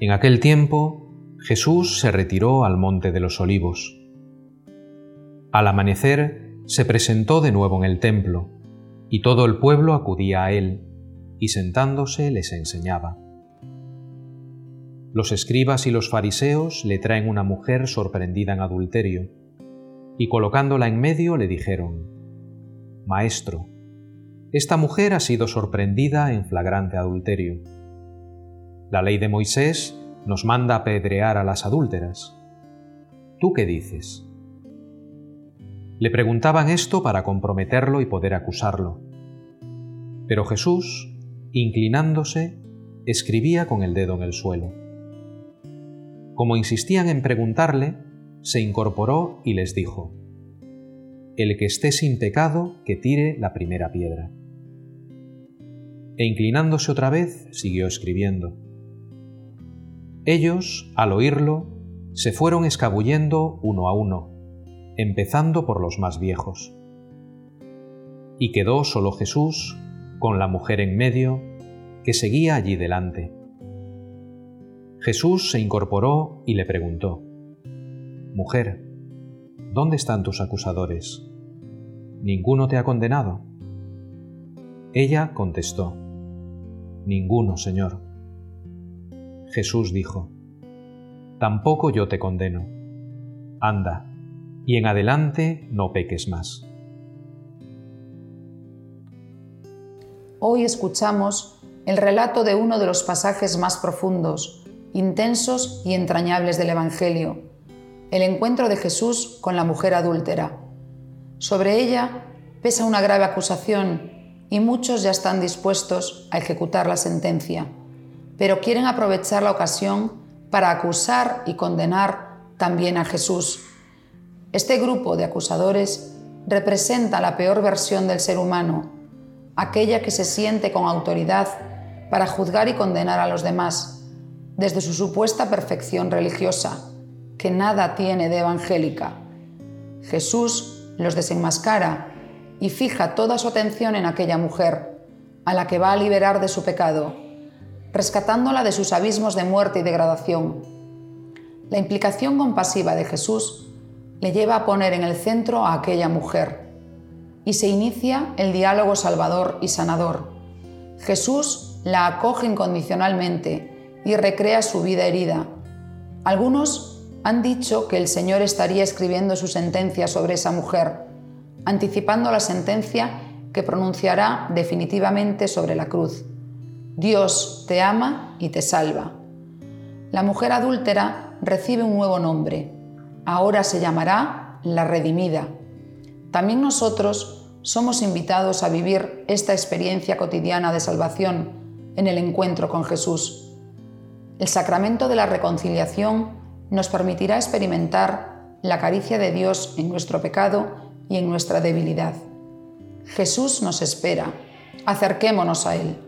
En aquel tiempo Jesús se retiró al monte de los olivos. Al amanecer se presentó de nuevo en el templo, y todo el pueblo acudía a él, y sentándose les enseñaba. Los escribas y los fariseos le traen una mujer sorprendida en adulterio, y colocándola en medio le dijeron, Maestro, esta mujer ha sido sorprendida en flagrante adulterio. La ley de Moisés nos manda apedrear a las adúlteras. ¿Tú qué dices? Le preguntaban esto para comprometerlo y poder acusarlo. Pero Jesús, inclinándose, escribía con el dedo en el suelo. Como insistían en preguntarle, se incorporó y les dijo, El que esté sin pecado, que tire la primera piedra. E inclinándose otra vez, siguió escribiendo. Ellos, al oírlo, se fueron escabullendo uno a uno, empezando por los más viejos. Y quedó solo Jesús, con la mujer en medio, que seguía allí delante. Jesús se incorporó y le preguntó, Mujer, ¿dónde están tus acusadores? ¿Ninguno te ha condenado? Ella contestó, Ninguno, Señor. Jesús dijo, Tampoco yo te condeno. Anda, y en adelante no peques más. Hoy escuchamos el relato de uno de los pasajes más profundos intensos y entrañables del Evangelio, el encuentro de Jesús con la mujer adúltera. Sobre ella pesa una grave acusación y muchos ya están dispuestos a ejecutar la sentencia, pero quieren aprovechar la ocasión para acusar y condenar también a Jesús. Este grupo de acusadores representa la peor versión del ser humano, aquella que se siente con autoridad para juzgar y condenar a los demás desde su supuesta perfección religiosa, que nada tiene de evangélica. Jesús los desenmascara y fija toda su atención en aquella mujer, a la que va a liberar de su pecado, rescatándola de sus abismos de muerte y degradación. La implicación compasiva de Jesús le lleva a poner en el centro a aquella mujer y se inicia el diálogo salvador y sanador. Jesús la acoge incondicionalmente y recrea su vida herida. Algunos han dicho que el Señor estaría escribiendo su sentencia sobre esa mujer, anticipando la sentencia que pronunciará definitivamente sobre la cruz. Dios te ama y te salva. La mujer adúltera recibe un nuevo nombre. Ahora se llamará la redimida. También nosotros somos invitados a vivir esta experiencia cotidiana de salvación en el encuentro con Jesús. El sacramento de la reconciliación nos permitirá experimentar la caricia de Dios en nuestro pecado y en nuestra debilidad. Jesús nos espera. Acerquémonos a Él.